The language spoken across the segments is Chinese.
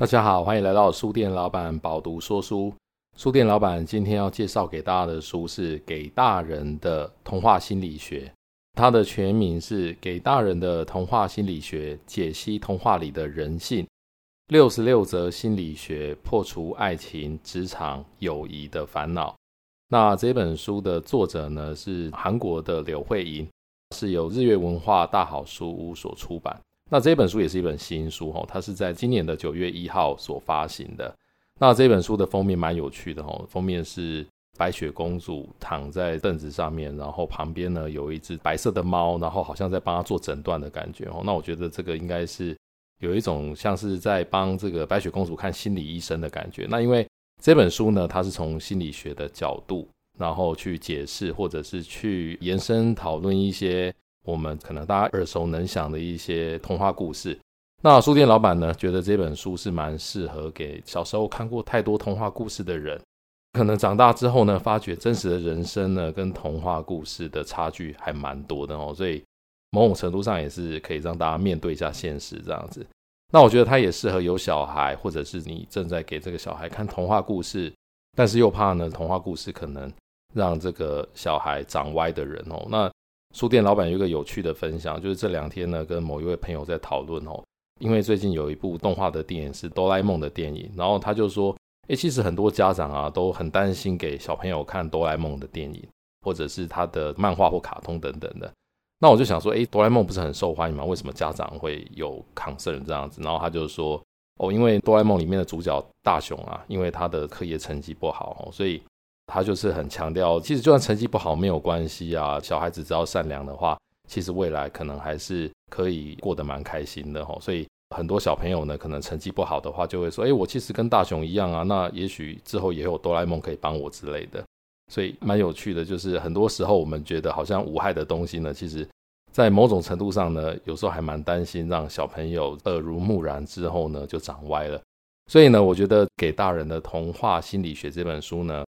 大家好，欢迎来到书店老板饱读说书。书店老板今天要介绍给大家的书是《给大人的童话心理学》，它的全名是《给大人的童话心理学：解析童话里的人性》，六十六则心理学破除爱情、职场、友谊的烦恼。那这本书的作者呢是韩国的柳慧莹，是由日月文化大好书屋所出版。那这本书也是一本新书哦，它是在今年的九月一号所发行的。那这本书的封面蛮有趣的哦，封面是白雪公主躺在凳子上面，然后旁边呢有一只白色的猫，然后好像在帮她做诊断的感觉哦。那我觉得这个应该是有一种像是在帮这个白雪公主看心理医生的感觉。那因为这本书呢，它是从心理学的角度，然后去解释或者是去延伸讨论一些。我们可能大家耳熟能详的一些童话故事，那书店老板呢，觉得这本书是蛮适合给小时候看过太多童话故事的人，可能长大之后呢，发觉真实的人生呢，跟童话故事的差距还蛮多的哦，所以某种程度上也是可以让大家面对一下现实这样子。那我觉得它也适合有小孩，或者是你正在给这个小孩看童话故事，但是又怕呢，童话故事可能让这个小孩长歪的人哦，那。书店老板有一个有趣的分享，就是这两天呢，跟某一位朋友在讨论哦，因为最近有一部动画的电影是哆啦 A 梦的电影，然后他就说，诶，其实很多家长啊都很担心给小朋友看哆啦 A 梦的电影，或者是他的漫画或卡通等等的。那我就想说，诶，哆啦 A 梦不是很受欢迎吗？为什么家长会有 concern 这样子？然后他就说，哦，因为哆啦 A 梦里面的主角大雄啊，因为他的课业成绩不好哦，所以。他就是很强调，其实就算成绩不好没有关系啊，小孩子只要善良的话，其实未来可能还是可以过得蛮开心的哈。所以很多小朋友呢，可能成绩不好的话，就会说：“哎，我其实跟大雄一样啊，那也许之后也有哆啦 A 梦可以帮我之类的。”所以蛮有趣的，就是很多时候我们觉得好像无害的东西呢，其实在某种程度上呢，有时候还蛮担心让小朋友耳濡目染之后呢就长歪了。所以呢，我觉得给大人的童话心理学这本书呢。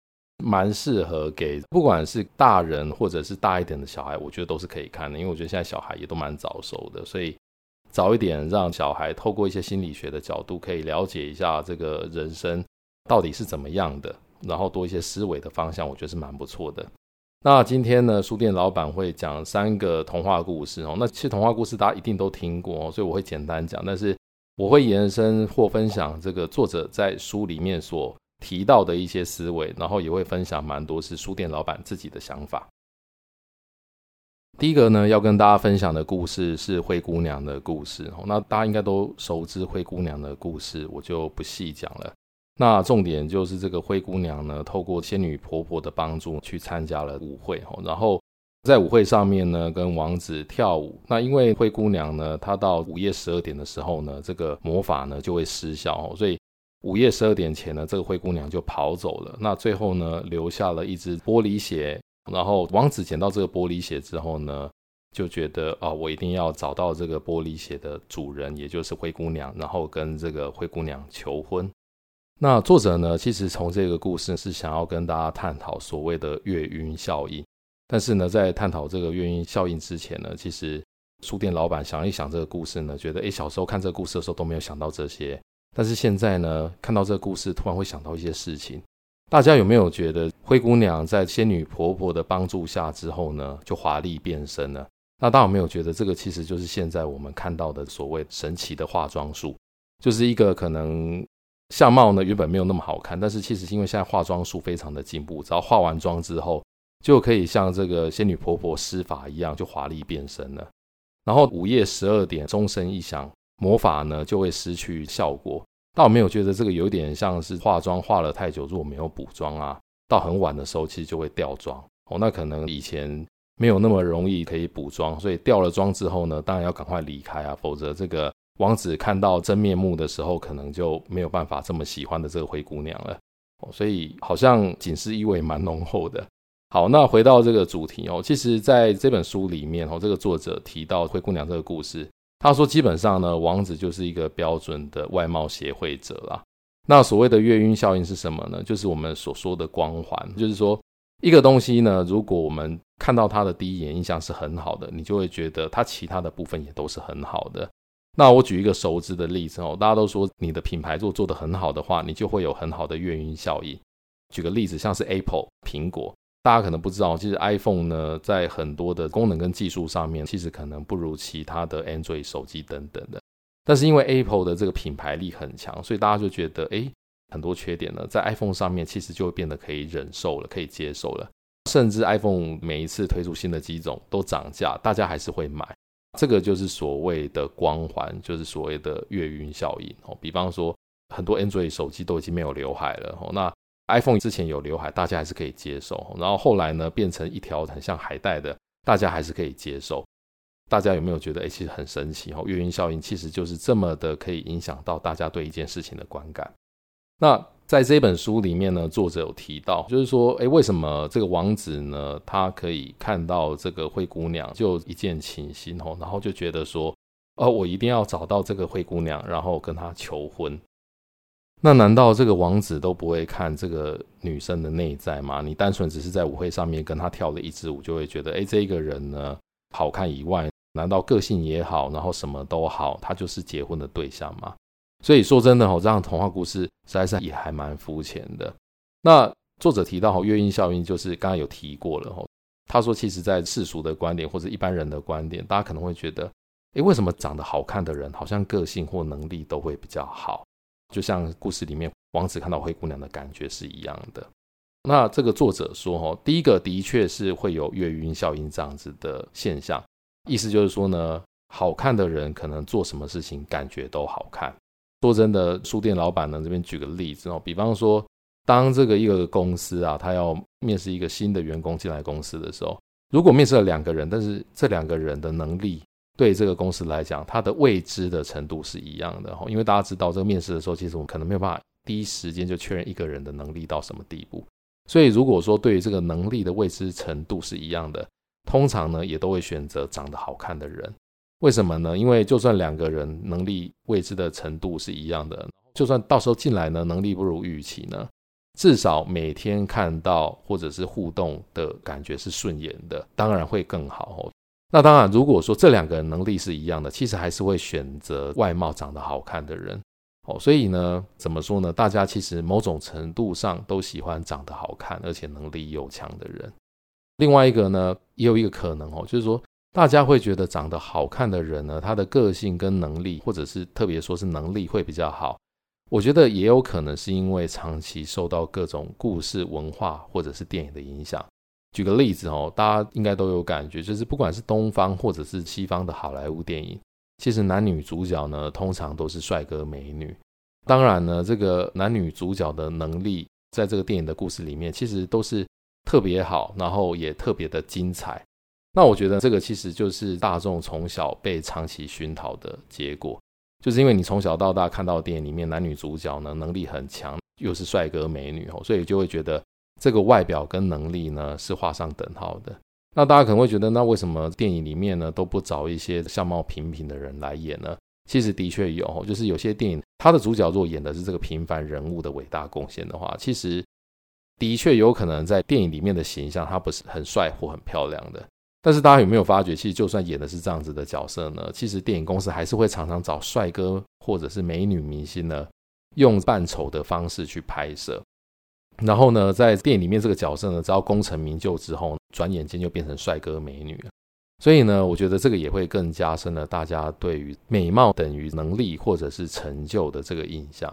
蛮适合给不管是大人或者是大一点的小孩，我觉得都是可以看的，因为我觉得现在小孩也都蛮早熟的，所以早一点让小孩透过一些心理学的角度，可以了解一下这个人生到底是怎么样的，然后多一些思维的方向，我觉得是蛮不错的。那今天呢，书店老板会讲三个童话故事哦，那其实童话故事大家一定都听过，所以我会简单讲，但是我会延伸或分享这个作者在书里面所。提到的一些思维，然后也会分享蛮多是书店老板自己的想法。第一个呢，要跟大家分享的故事是灰姑娘的故事。那大家应该都熟知灰姑娘的故事，我就不细讲了。那重点就是这个灰姑娘呢，透过仙女婆婆的帮助去参加了舞会，然后在舞会上面呢，跟王子跳舞。那因为灰姑娘呢，她到午夜十二点的时候呢，这个魔法呢就会失效，所以。午夜十二点前呢，这个灰姑娘就跑走了。那最后呢，留下了一只玻璃鞋。然后王子捡到这个玻璃鞋之后呢，就觉得啊、我一定要找到这个玻璃鞋的主人，也就是灰姑娘，然后跟这个灰姑娘求婚。那作者呢，其实从这个故事是想要跟大家探讨所谓的月晕效应。但是呢，在探讨这个月晕效应之前呢，其实书店老板想一想这个故事呢，觉得诶，小时候看这个故事的时候都没有想到这些。但是现在呢，看到这个故事，突然会想到一些事情。大家有没有觉得灰姑娘在仙女婆婆的帮助下之后呢，就华丽变身了？那大家有没有觉得这个其实就是现在我们看到的所谓神奇的化妆术？就是一个可能相貌呢原本没有那么好看，但是其实因为现在化妆术非常的进步，只要化完妆之后，就可以像这个仙女婆婆施法一样，就华丽变身了。然后午夜十二点钟声一响。魔法呢就会失去效果，但我没有觉得这个有点像是化妆化了太久，如果没有补妆啊，到很晚的时候其实就会掉妆哦。那可能以前没有那么容易可以补妆，所以掉了妆之后呢，当然要赶快离开啊，否则这个王子看到真面目的时候，可能就没有办法这么喜欢的这个灰姑娘了哦。所以好像警示意味蛮浓厚的。好，那回到这个主题哦，其实在这本书里面哦，这个作者提到灰姑娘这个故事。他说：“基本上呢，王子就是一个标准的外貌协会者啦。那所谓的月晕效应是什么呢？就是我们所说的光环，就是说一个东西呢，如果我们看到它的第一眼印象是很好的，你就会觉得它其他的部分也都是很好的。那我举一个熟知的例子哦，大家都说你的品牌做做得很好的话，你就会有很好的月晕效应。举个例子，像是 Apple 苹果，大家可能不知道，其实 iPhone 呢，在很多的功能跟技术上面，其实可能不如其他的 Android 手机等等的。但是因为 Apple 的这个品牌力很强，所以大家就觉得，哎，很多缺点呢，在 iPhone 上面其实就会变得可以忍受了，可以接受了。甚至 iPhone 每一次推出新的机种都涨价，大家还是会买。这个就是所谓的光环，就是所谓的月晕效应哦。比方说，很多 Android 手机都已经没有刘海了哦，那 iPhone 之前有刘海，大家还是可以接受。然后后来呢，变成一条很像海带的，大家还是可以接受。大家有没有觉得，哎，其实很神奇哦？月晕效应其实就是这么的，可以影响到大家对一件事情的观感。那在这本书里面呢，作者有提到，就是说，哎，为什么这个王子呢，他可以看到这个灰姑娘就一见倾心哦，然后就觉得说，哦，我一定要找到这个灰姑娘，然后跟她求婚。那难道这个王子都不会看这个女生的内在吗？你单纯只是在舞会上面跟她跳了一支舞，就会觉得，哎，这个人呢，好看以外，难道个性也好，然后什么都好，他就是结婚的对象吗？所以说真的哦，这样童话故事实在是也还蛮肤浅的。那作者提到哈，月晕效应就是刚刚有提过了哈。他说，其实，在世俗的观点或者一般人的观点，大家可能会觉得，诶，为什么长得好看的人好像个性或能力都会比较好？就像故事里面王子看到灰姑娘的感觉是一样的。那这个作者说哈，第一个的确是会有月晕效应这样子的现象，意思就是说呢，好看的人可能做什么事情感觉都好看。说真的，书店老板呢这边举个例子哦，比方说，当这个一个公司啊，他要面试一个新的员工进来公司的时候，如果面试了两个人，但是这两个人的能力对这个公司来讲，它的未知的程度是一样的哦，因为大家知道，这个面试的时候，其实我们可能没有办法第一时间就确认一个人的能力到什么地步，所以如果说对于这个能力的未知程度是一样的，通常呢也都会选择长得好看的人。为什么呢？因为就算两个人能力未知的程度是一样的，就算到时候进来呢，能力不如预期呢，至少每天看到或者是互动的感觉是顺眼的，当然会更好哦。那当然，如果说这两个人能力是一样的，其实还是会选择外貌长得好看的人哦。所以呢，怎么说呢？大家其实某种程度上都喜欢长得好看而且能力又强的人。另外一个呢，也有一个可能哦，就是说。大家会觉得长得好看的人呢，他的个性跟能力，或者是特别说是能力会比较好。我觉得也有可能是因为长期受到各种故事文化或者是电影的影响。举个例子哦，大家应该都有感觉，就是不管是东方或者是西方的好莱坞电影，其实男女主角呢通常都是帅哥美女。当然呢，这个男女主角的能力在这个电影的故事里面，其实都是特别好，然后也特别的精彩。那我觉得这个其实就是大众从小被长期熏陶的结果，就是因为你从小到大看到电影里面男女主角呢能力很强，又是帅哥美女，所以就会觉得这个外表跟能力呢是画上等号的。那大家可能会觉得，那为什么电影里面呢都不找一些相貌平平的人来演呢？其实的确有，就是有些电影它的主角如果演的是这个平凡人物的伟大贡献的话，其实的确有可能在电影里面的形象他不是很帅或很漂亮的。但是大家有没有发觉，其实就算演的是这样子的角色呢，其实电影公司还是会常常找帅哥或者是美女明星呢，用扮丑的方式去拍摄。然后呢，在电影里面这个角色呢，只要功成名就之后，转眼间就变成帅哥美女了。所以呢，我觉得这个也会更加深了大家对于美貌等于能力或者是成就的这个印象。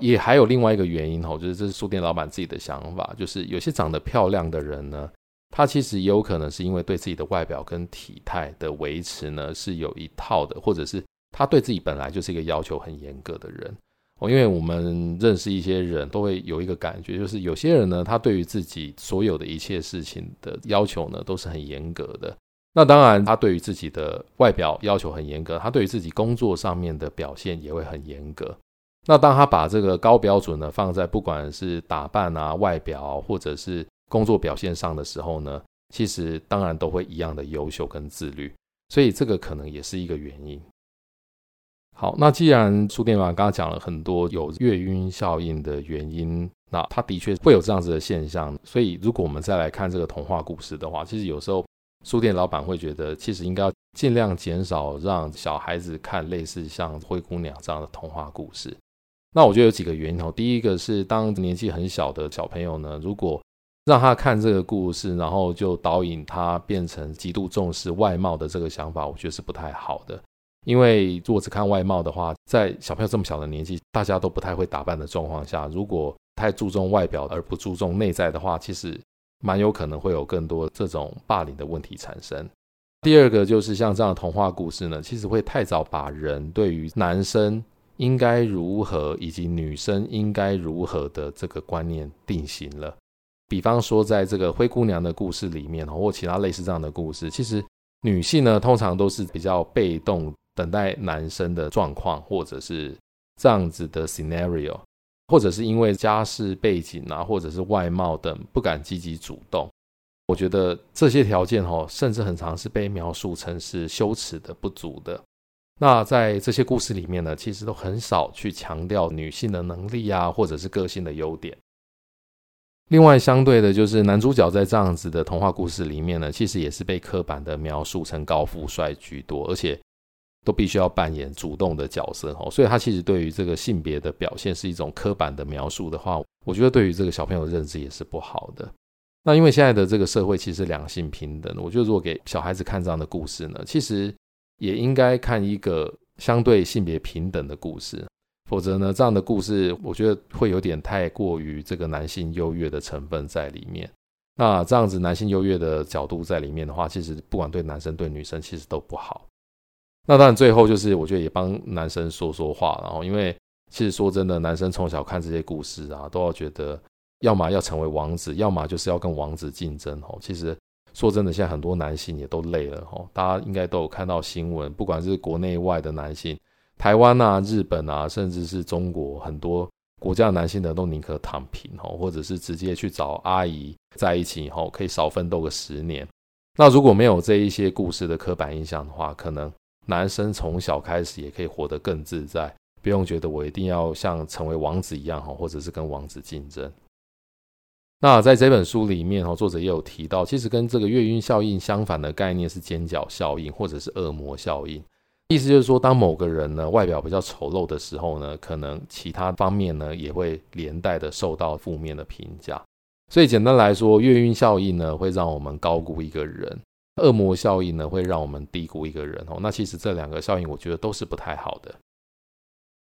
也还有另外一个原因哦，就是这是书店老板自己的想法，就是有些长得漂亮的人呢。他其实也有可能是因为对自己的外表跟体态的维持呢是有一套的，或者是他对自己本来就是一个要求很严格的人哦。因为我们认识一些人都会有一个感觉，就是有些人呢，他对于自己所有的一切事情的要求呢都是很严格的。那当然，他对于自己的外表要求很严格，他对于自己工作上面的表现也会很严格。那当他把这个高标准呢放在不管是打扮啊、外表或者是工作表现上的时候呢，其实当然都会一样的优秀跟自律，所以这个可能也是一个原因。好，那既然书店老板刚刚讲了很多有月晕效应的原因，那他的确会有这样子的现象。所以如果我们再来看这个童话故事的话，其实有时候书店老板会觉得，其实应该尽量减少让小孩子看类似像《灰姑娘》这样的童话故事。那我觉得有几个原因哦。第一个是，当年纪很小的小朋友呢，如果让他看这个故事，然后就导引他变成极度重视外貌的这个想法，我觉得是不太好的。因为如果只看外貌的话，在小朋友这么小的年纪，大家都不太会打扮的状况下，如果太注重外表而不注重内在的话，其实蛮有可能会有更多这种霸凌的问题产生。第二个就是像这样的童话故事呢，其实会太早把人对于男生。应该如何，以及女生应该如何的这个观念定型了。比方说，在这个灰姑娘的故事里面，或其他类似这样的故事，其实女性呢，通常都是比较被动，等待男生的状况，或者是这样子的 scenario，或者是因为家世背景啊，或者是外貌等，不敢积极主动。我觉得这些条件哦，甚至很常是被描述成是羞耻的、不足的。那在这些故事里面呢，其实都很少去强调女性的能力啊，或者是个性的优点。另外，相对的，就是男主角在这样子的童话故事里面呢，其实也是被刻板的描述成高富帅居多，而且都必须要扮演主动的角色哦。所以，他其实对于这个性别的表现是一种刻板的描述的话，我觉得对于这个小朋友的认知也是不好的。那因为现在的这个社会其实两性平等，我觉得如果给小孩子看这样的故事呢，其实。也应该看一个相对性别平等的故事，否则呢，这样的故事我觉得会有点太过于这个男性优越的成分在里面。那这样子男性优越的角度在里面的话，其实不管对男生对女生其实都不好。那当然最后就是我觉得也帮男生说说话，然后因为其实说真的，男生从小看这些故事啊，都要觉得要么要成为王子，要么就是要跟王子竞争哦。其实。说真的，现在很多男性也都累了哦，大家应该都有看到新闻，不管是国内外的男性，台湾啊、日本啊，甚至是中国很多国家的男性呢，都宁可躺平哈，或者是直接去找阿姨在一起哈，可以少奋斗个十年。那如果没有这一些故事的刻板印象的话，可能男生从小开始也可以活得更自在，不用觉得我一定要像成为王子一样哈，或者是跟王子竞争。那在这本书里面，哦，作者也有提到，其实跟这个月晕效应相反的概念是尖角效应，或者是恶魔效应。意思就是说，当某个人呢外表比较丑陋的时候呢，可能其他方面呢也会连带的受到负面的评价。所以简单来说，月晕效应呢会让我们高估一个人，恶魔效应呢会让我们低估一个人。哦，那其实这两个效应，我觉得都是不太好的。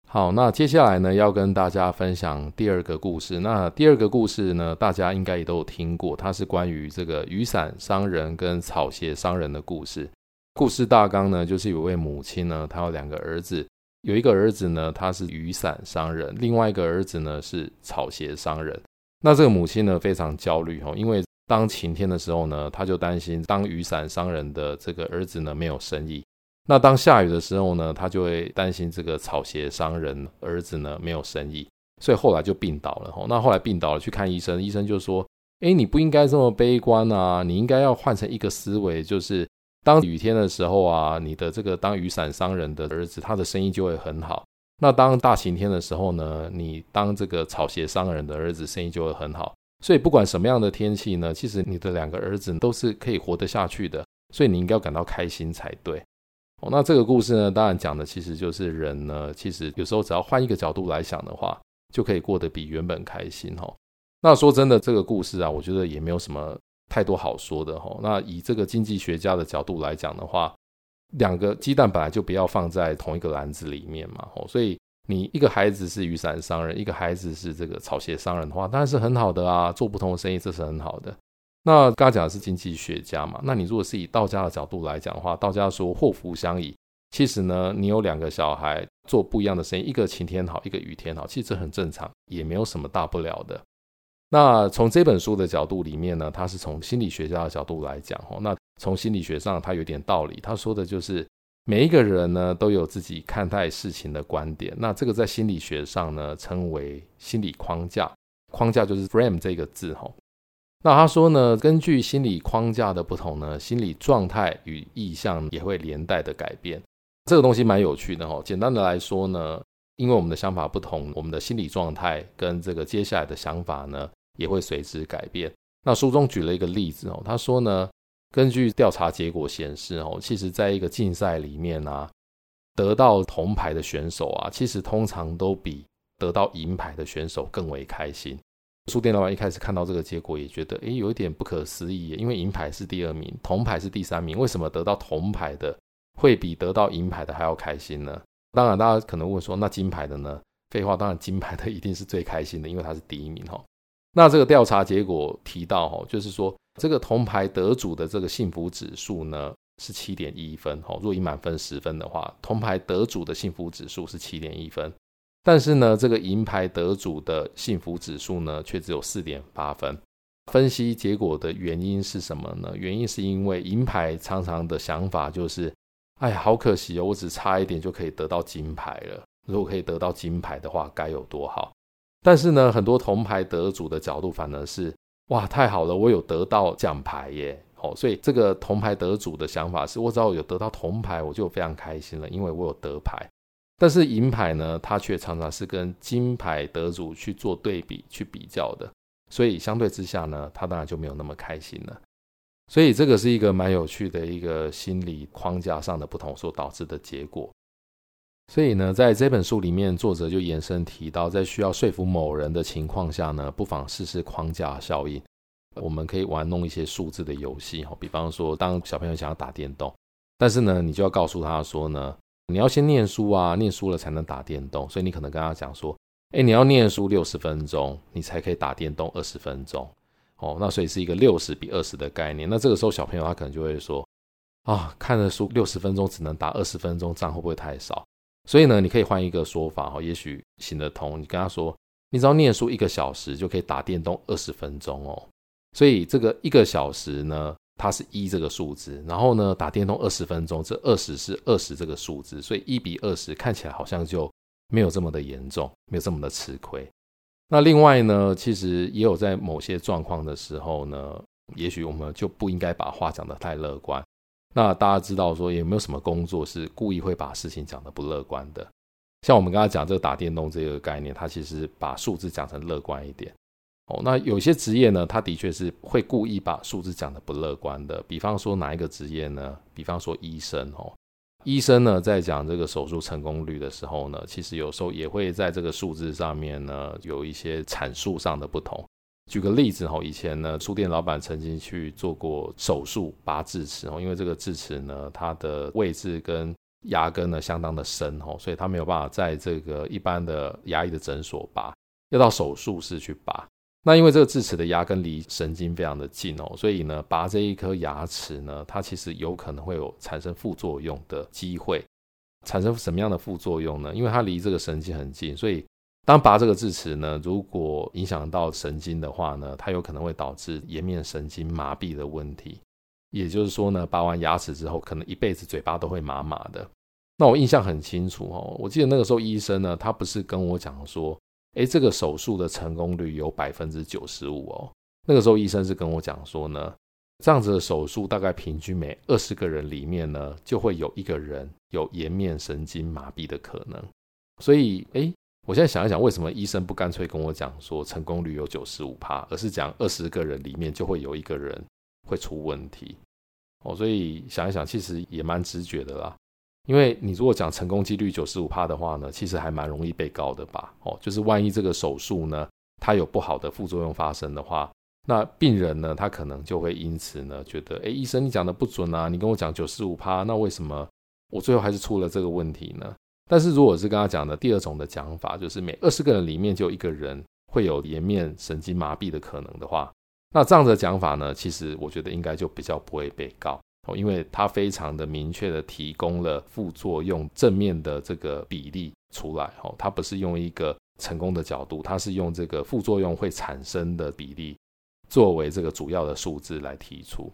好，那接下来呢，要跟大家分享第二个故事。那第二个故事呢，大家应该也都有听过，它是关于这个雨伞商人跟草鞋商人的故事。故事大纲呢，就是有位母亲呢，她有两个儿子，有一个儿子呢，他是雨伞商人，另外一个儿子呢是草鞋商人。那这个母亲呢，非常焦虑哦，因为当晴天的时候呢，他就担心当雨伞商人的这个儿子呢没有生意。那当下雨的时候呢，他就会担心这个草鞋商人儿子呢没有生意，所以后来就病倒了。吼，那后来病倒了，去看医生，医生就说：“诶，你不应该这么悲观啊，你应该要换成一个思维，就是当雨天的时候啊，你的这个当雨伞商人的儿子，他的生意就会很好。那当大晴天的时候呢，你当这个草鞋商人的儿子，生意就会很好。所以不管什么样的天气呢，其实你的两个儿子都是可以活得下去的，所以你应该要感到开心才对。”哦，那这个故事呢，当然讲的其实就是人呢，其实有时候只要换一个角度来想的话，就可以过得比原本开心哈。那说真的，这个故事啊，我觉得也没有什么太多好说的哈。那以这个经济学家的角度来讲的话，两个鸡蛋本来就不要放在同一个篮子里面嘛。哦，所以你一个孩子是雨伞商人，一个孩子是这个草鞋商人的话，当然是很好的啊，做不同的生意，这是很好的。那刚刚讲的是经济学家嘛？那你如果是以道家的角度来讲的话，道家说祸福相倚。其实呢，你有两个小孩做不一样的生意，一个晴天好，一个雨天好，其实这很正常，也没有什么大不了的。那从这本书的角度里面呢，他是从心理学家的角度来讲哦。那从心理学上，他有点道理。他说的就是每一个人呢都有自己看待事情的观点。那这个在心理学上呢称为心理框架，框架就是 frame 这个字哈。那他说呢，根据心理框架的不同呢，心理状态与意向也会连带的改变。这个东西蛮有趣的哦。简单的来说呢，因为我们的想法不同，我们的心理状态跟这个接下来的想法呢，也会随之改变。那书中举了一个例子哦，他说呢，根据调查结果显示，哦，其实在一个竞赛里面啊，得到铜牌的选手啊，其实通常都比得到银牌的选手更为开心。书店老板一开始看到这个结果，也觉得诶，有一点不可思议，因为银牌是第二名，铜牌是第三名，为什么得到铜牌的会比得到银牌的还要开心呢？当然，大家可能问说，那金牌的呢？废话，当然金牌的一定是最开心的，因为他是第一名哈。那这个调查结果提到哈，就是说这个铜牌得主的这个幸福指数呢是七点一分哈。如果以满分十分的话，铜牌得主的幸福指数是七点一分。但是呢，这个银牌得主的幸福指数呢，却只有四点八分。分析结果的原因是什么呢？原因是因为银牌常常的想法就是，哎，好可惜哦，我只差一点就可以得到金牌了。如果可以得到金牌的话，该有多好。但是呢，很多铜牌得主的角度反而是，哇，太好了，我有得到奖牌耶。哦，所以这个铜牌得主的想法是，我只要有得到铜牌，我就非常开心了，因为我有得牌。但是银牌呢，它却常常是跟金牌得主去做对比、去比较的，所以相对之下呢，他当然就没有那么开心了。所以这个是一个蛮有趣的一个心理框架上的不同所导致的结果。所以呢，在这本书里面，作者就延伸提到，在需要说服某人的情况下呢，不妨试试框架效应。我们可以玩弄一些数字的游戏，哈比方说，当小朋友想要打电动，但是呢，你就要告诉他说呢。你要先念书啊，念书了才能打电动，所以你可能跟他讲说，哎，你要念书六十分钟，你才可以打电动二十分钟，哦，那所以是一个六十比二十的概念。那这个时候小朋友他可能就会说，啊，看了书六十分钟只能打二十分钟，这样会不会太少？所以呢，你可以换一个说法哦，也许行得通。你跟他说，你只要念书一个小时就可以打电动二十分钟哦，所以这个一个小时呢，它是一这个数字，然后呢，打电动二十分钟，这二十是二十这个数字，所以一比二十看起来好像就没有这么的严重，没有这么的吃亏。那另外呢，其实也有在某些状况的时候呢，也许我们就不应该把话讲得太乐观。那大家知道说有没有什么工作是故意会把事情讲得不乐观的？像我们刚才讲这个打电动这个概念，它其实把数字讲成乐观一点。哦，那有些职业呢，他的确是会故意把数字讲得不乐观的。比方说哪一个职业呢？比方说医生哦，医生呢在讲这个手术成功率的时候呢，其实有时候也会在这个数字上面呢有一些阐述上的不同。举个例子哦，以前呢书店老板曾经去做过手术拔智齿哦，因为这个智齿呢它的位置跟牙根呢相当的深哦，所以他没有办法在这个一般的牙医的诊所拔，要到手术室去拔。那因为这个智齿的牙根离神经非常的近哦，所以呢，拔这一颗牙齿呢，它其实有可能会有产生副作用的机会。产生什么样的副作用呢？因为它离这个神经很近，所以当拔这个智齿呢，如果影响到神经的话呢，它有可能会导致颜面神经麻痹的问题。也就是说呢，拔完牙齿之后，可能一辈子嘴巴都会麻麻的。那我印象很清楚哦，我记得那个时候医生呢，他不是跟我讲说。诶，这个手术的成功率有百分之九十五哦。那个时候医生是跟我讲说呢，这样子的手术大概平均每二十个人里面呢，就会有一个人有颜面神经麻痹的可能。所以，诶，我现在想一想，为什么医生不干脆跟我讲说成功率有九十五趴，而是讲二十个人里面就会有一个人会出问题？哦，所以想一想，其实也蛮直觉的啦。因为你如果讲成功几率九十五趴的话呢，其实还蛮容易被告的吧？哦，就是万一这个手术呢，它有不好的副作用发生的话，那病人呢，他可能就会因此呢，觉得，哎，医生你讲的不准啊，你跟我讲九十五趴，那为什么我最后还是出了这个问题呢？但是如果是跟他讲的第二种的讲法，就是每二十个人里面就一个人会有颜面神经麻痹的可能的话，那这样的讲法呢，其实我觉得应该就比较不会被告。哦，因为它非常的明确的提供了副作用正面的这个比例出来，哦，它不是用一个成功的角度，它是用这个副作用会产生的比例作为这个主要的数字来提出。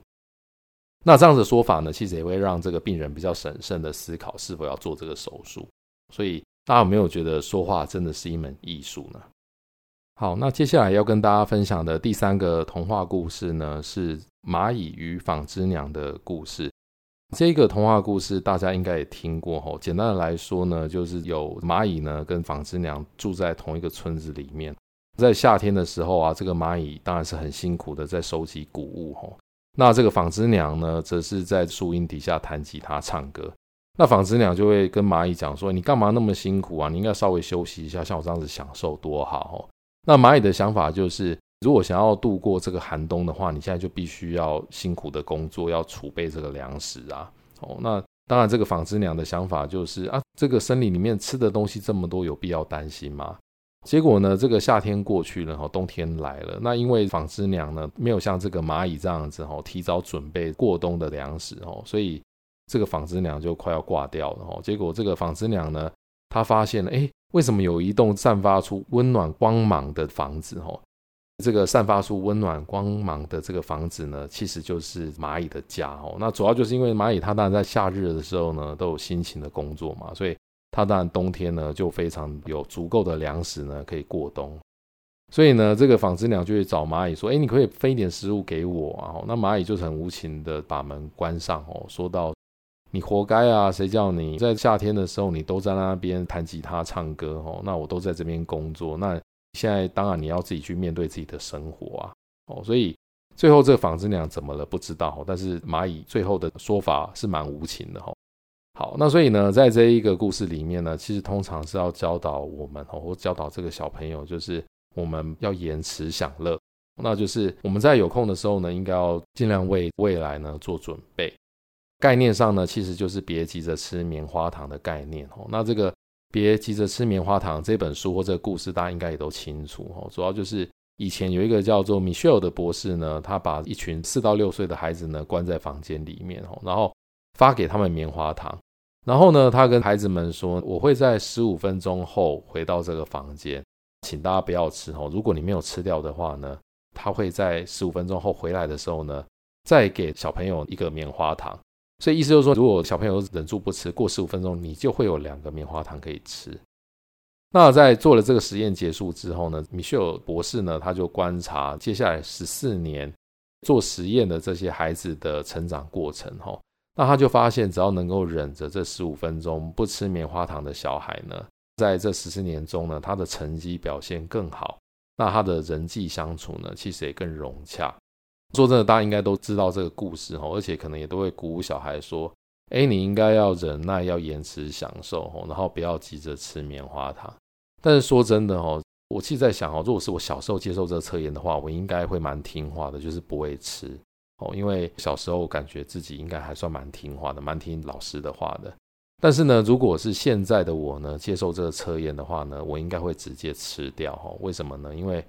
那这样的说法呢，其实也会让这个病人比较审慎的思考是否要做这个手术。所以大家有没有觉得说话真的是一门艺术呢？好，那接下来要跟大家分享的第三个童话故事呢，是蚂蚁与纺织娘的故事。这个童话故事大家应该也听过吼。简单的来说呢，就是有蚂蚁呢跟纺织娘住在同一个村子里面。在夏天的时候啊，这个蚂蚁当然是很辛苦的在收集谷物吼。那这个纺织娘呢，则是在树荫底下弹吉他唱歌。那纺织娘就会跟蚂蚁讲说：“你干嘛那么辛苦啊？你应该稍微休息一下，像我这样子享受多好。”那蚂蚁的想法就是，如果想要度过这个寒冬的话，你现在就必须要辛苦的工作，要储备这个粮食啊。哦，那当然，这个纺织娘的想法就是啊，这个森林里面吃的东西这么多，有必要担心吗？结果呢，这个夏天过去了，哈，冬天来了。那因为纺织娘呢，没有像这个蚂蚁这样子，哈，提早准备过冬的粮食，哦，所以。这个纺织娘就快要挂掉了哦，结果这个纺织娘呢，她发现了，哎，为什么有一栋散发出温暖光芒的房子？哦，这个散发出温暖光芒的这个房子呢，其实就是蚂蚁的家哦。那主要就是因为蚂蚁它当然在夏日的时候呢，都有辛勤的工作嘛，所以它当然冬天呢就非常有足够的粮食呢可以过冬。所以呢，这个纺织娘就会找蚂蚁说，哎，你可，以分一点食物给我啊？那蚂蚁就很无情的把门关上哦，说到。你活该啊！谁叫你在夏天的时候，你都在那边弹吉他唱歌哦？那我都在这边工作。那现在当然你要自己去面对自己的生活啊！哦，所以最后这个纺织娘怎么了？不知道。但是蚂蚁最后的说法是蛮无情的哈。好，那所以呢，在这一个故事里面呢，其实通常是要教导我们哦，或教导这个小朋友，就是我们要延迟享乐。那就是我们在有空的时候呢，应该要尽量为未来呢做准备。概念上呢，其实就是别急着吃棉花糖的概念哦。那这个别急着吃棉花糖这本书或这个故事，大家应该也都清楚哦。主要就是以前有一个叫做 Michelle 的博士呢，他把一群四到六岁的孩子呢关在房间里面哦，然后发给他们棉花糖，然后呢，他跟孩子们说：“我会在十五分钟后回到这个房间，请大家不要吃哦。如果你没有吃掉的话呢，他会在十五分钟后回来的时候呢，再给小朋友一个棉花糖。”所以意思就是说，如果小朋友忍住不吃，过十五分钟，你就会有两个棉花糖可以吃。那在做了这个实验结束之后呢，米歇尔博士呢，他就观察接下来十四年做实验的这些孩子的成长过程。哈，那他就发现，只要能够忍着这十五分钟不吃棉花糖的小孩呢，在这十四年中呢，他的成绩表现更好，那他的人际相处呢，其实也更融洽。说真的，大家应该都知道这个故事哦，而且可能也都会鼓舞小孩说：“哎，你应该要忍耐，要延迟享受哦，然后不要急着吃棉花糖。”但是说真的哦，我其实在想哦，如果是我小时候接受这个测验的话，我应该会蛮听话的，就是不会吃哦，因为小时候感觉自己应该还算蛮听话的，蛮听老师的话的。但是呢，如果是现在的我呢，接受这个测验的话呢，我应该会直接吃掉哦。为什么呢？因为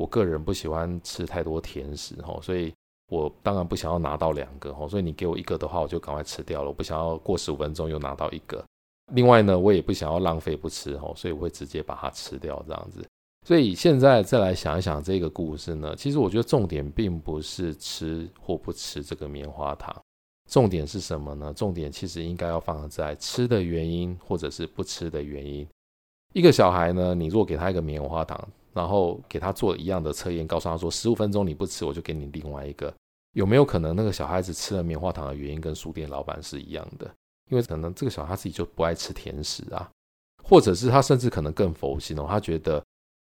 我个人不喜欢吃太多甜食哈，所以我当然不想要拿到两个哈，所以你给我一个的话，我就赶快吃掉了。我不想要过十五分钟又拿到一个。另外呢，我也不想要浪费不吃哈，所以我会直接把它吃掉这样子。所以现在再来想一想这个故事呢，其实我觉得重点并不是吃或不吃这个棉花糖，重点是什么呢？重点其实应该要放在吃的原因或者是不吃的原因。一个小孩呢，你如果给他一个棉花糖。然后给他做一样的测验，告诉他说：十五分钟你不吃，我就给你另外一个。有没有可能那个小孩子吃了棉花糖的原因跟书店老板是一样的？因为可能这个小孩自己就不爱吃甜食啊，或者是他甚至可能更佛心哦，他觉得，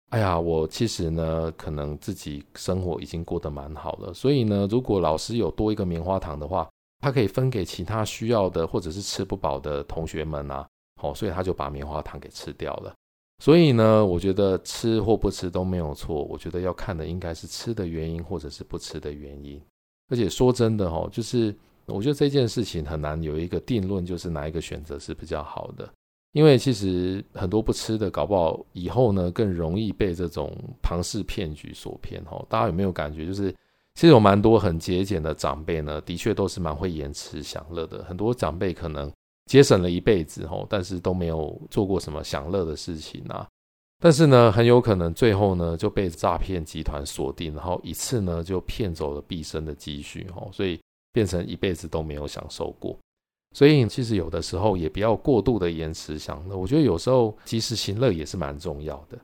哎呀，我其实呢，可能自己生活已经过得蛮好了，所以呢，如果老师有多一个棉花糖的话，他可以分给其他需要的或者是吃不饱的同学们啊，好，所以他就把棉花糖给吃掉了。所以呢，我觉得吃或不吃都没有错。我觉得要看的应该是吃的原因，或者是不吃的原因。而且说真的哈，就是我觉得这件事情很难有一个定论，就是哪一个选择是比较好的。因为其实很多不吃的，搞不好以后呢更容易被这种庞氏骗局所骗哈。大家有没有感觉？就是其实有蛮多很节俭的长辈呢，的确都是蛮会延迟享乐的。很多长辈可能。节省了一辈子吼，但是都没有做过什么享乐的事情啊。但是呢，很有可能最后呢就被诈骗集团锁定，然后一次呢就骗走了毕生的积蓄吼，所以变成一辈子都没有享受过。所以其实有的时候也不要过度的延迟享乐，我觉得有时候及时行乐也是蛮重要的。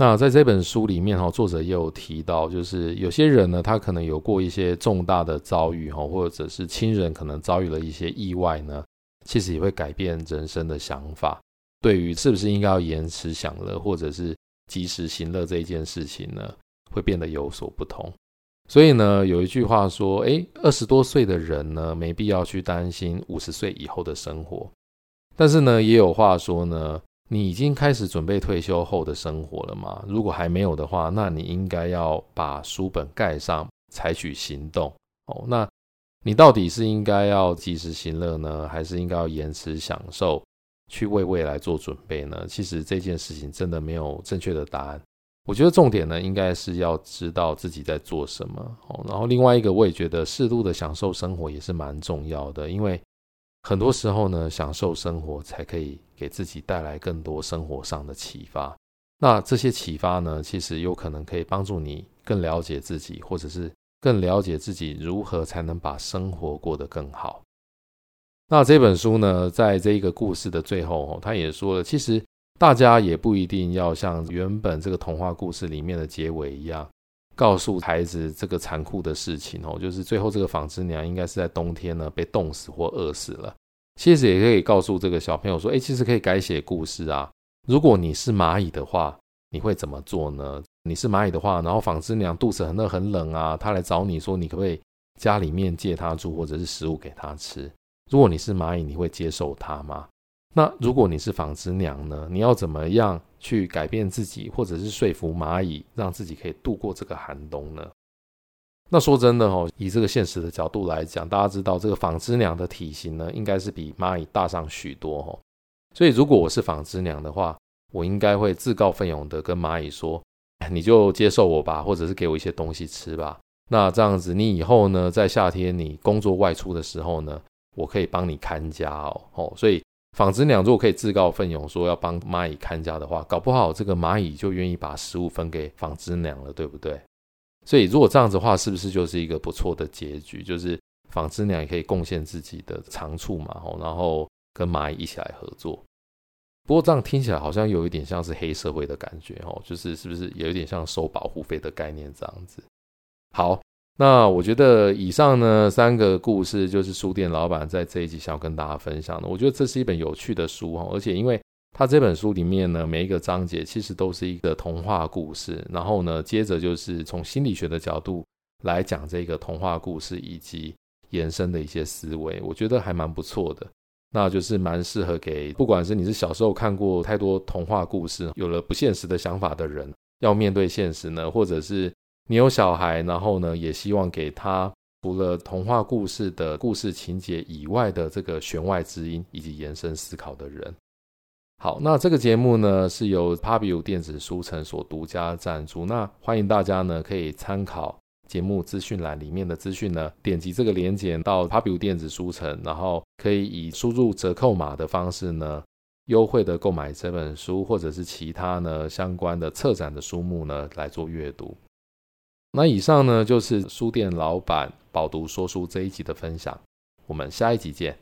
那在这本书里面哈，作者也有提到，就是有些人呢，他可能有过一些重大的遭遇哈，或者是亲人可能遭遇了一些意外呢，其实也会改变人生的想法。对于是不是应该要延迟享乐，或者是及时行乐这一件事情呢，会变得有所不同。所以呢，有一句话说：“诶，二十多岁的人呢，没必要去担心五十岁以后的生活。”但是呢，也有话说呢，你已经开始准备退休后的生活了吗？如果还没有的话，那你应该要把书本盖上，采取行动。哦，那你到底是应该要及时行乐呢，还是应该要延迟享受，去为未来做准备呢？其实这件事情真的没有正确的答案。我觉得重点呢，应该是要知道自己在做什么哦。然后另外一个，我也觉得适度的享受生活也是蛮重要的，因为很多时候呢，享受生活才可以给自己带来更多生活上的启发。那这些启发呢，其实有可能可以帮助你更了解自己，或者是更了解自己如何才能把生活过得更好。那这本书呢，在这一个故事的最后哦，他也说了，其实。大家也不一定要像原本这个童话故事里面的结尾一样，告诉孩子这个残酷的事情哦，就是最后这个纺织娘应该是在冬天呢被冻死或饿死了。其实也可以告诉这个小朋友说，哎，其实可以改写故事啊。如果你是蚂蚁的话，你会怎么做呢？你是蚂蚁的话，然后纺织娘肚子很饿很冷啊，她来找你说，你可不可以家里面借她住，或者是食物给她吃？如果你是蚂蚁，你会接受她吗？那如果你是纺织娘呢？你要怎么样去改变自己，或者是说服蚂蚁，让自己可以度过这个寒冬呢？那说真的哦，以这个现实的角度来讲，大家知道这个纺织娘的体型呢，应该是比蚂蚁大上许多哦。所以如果我是纺织娘的话，我应该会自告奋勇的跟蚂蚁说：“你就接受我吧，或者是给我一些东西吃吧。那这样子，你以后呢，在夏天你工作外出的时候呢，我可以帮你看家哦。哦，所以。纺织娘如果可以自告奋勇说要帮蚂蚁看家的话，搞不好这个蚂蚁就愿意把食物分给纺织娘了，对不对？所以如果这样子的话，是不是就是一个不错的结局？就是纺织娘也可以贡献自己的长处嘛，然后跟蚂蚁一起来合作。不过这样听起来好像有一点像是黑社会的感觉哦，就是是不是有一点像收保护费的概念这样子？好。那我觉得以上呢三个故事就是书店老板在这一集想要跟大家分享的。我觉得这是一本有趣的书哈，而且因为它这本书里面呢每一个章节其实都是一个童话故事，然后呢接着就是从心理学的角度来讲这个童话故事以及延伸的一些思维，我觉得还蛮不错的。那就是蛮适合给不管是你是小时候看过太多童话故事，有了不现实的想法的人，要面对现实呢，或者是。你有小孩，然后呢，也希望给他除了童话故事的故事情节以外的这个弦外之音以及延伸思考的人。好，那这个节目呢是由 Pubu 电子书城所独家赞助，那欢迎大家呢可以参考节目资讯栏里面的资讯呢，点击这个连接到 Pubu 电子书城，然后可以以输入折扣码的方式呢，优惠的购买这本书或者是其他呢相关的策展的书目呢来做阅读。那以上呢，就是书店老板饱读说书这一集的分享，我们下一集见。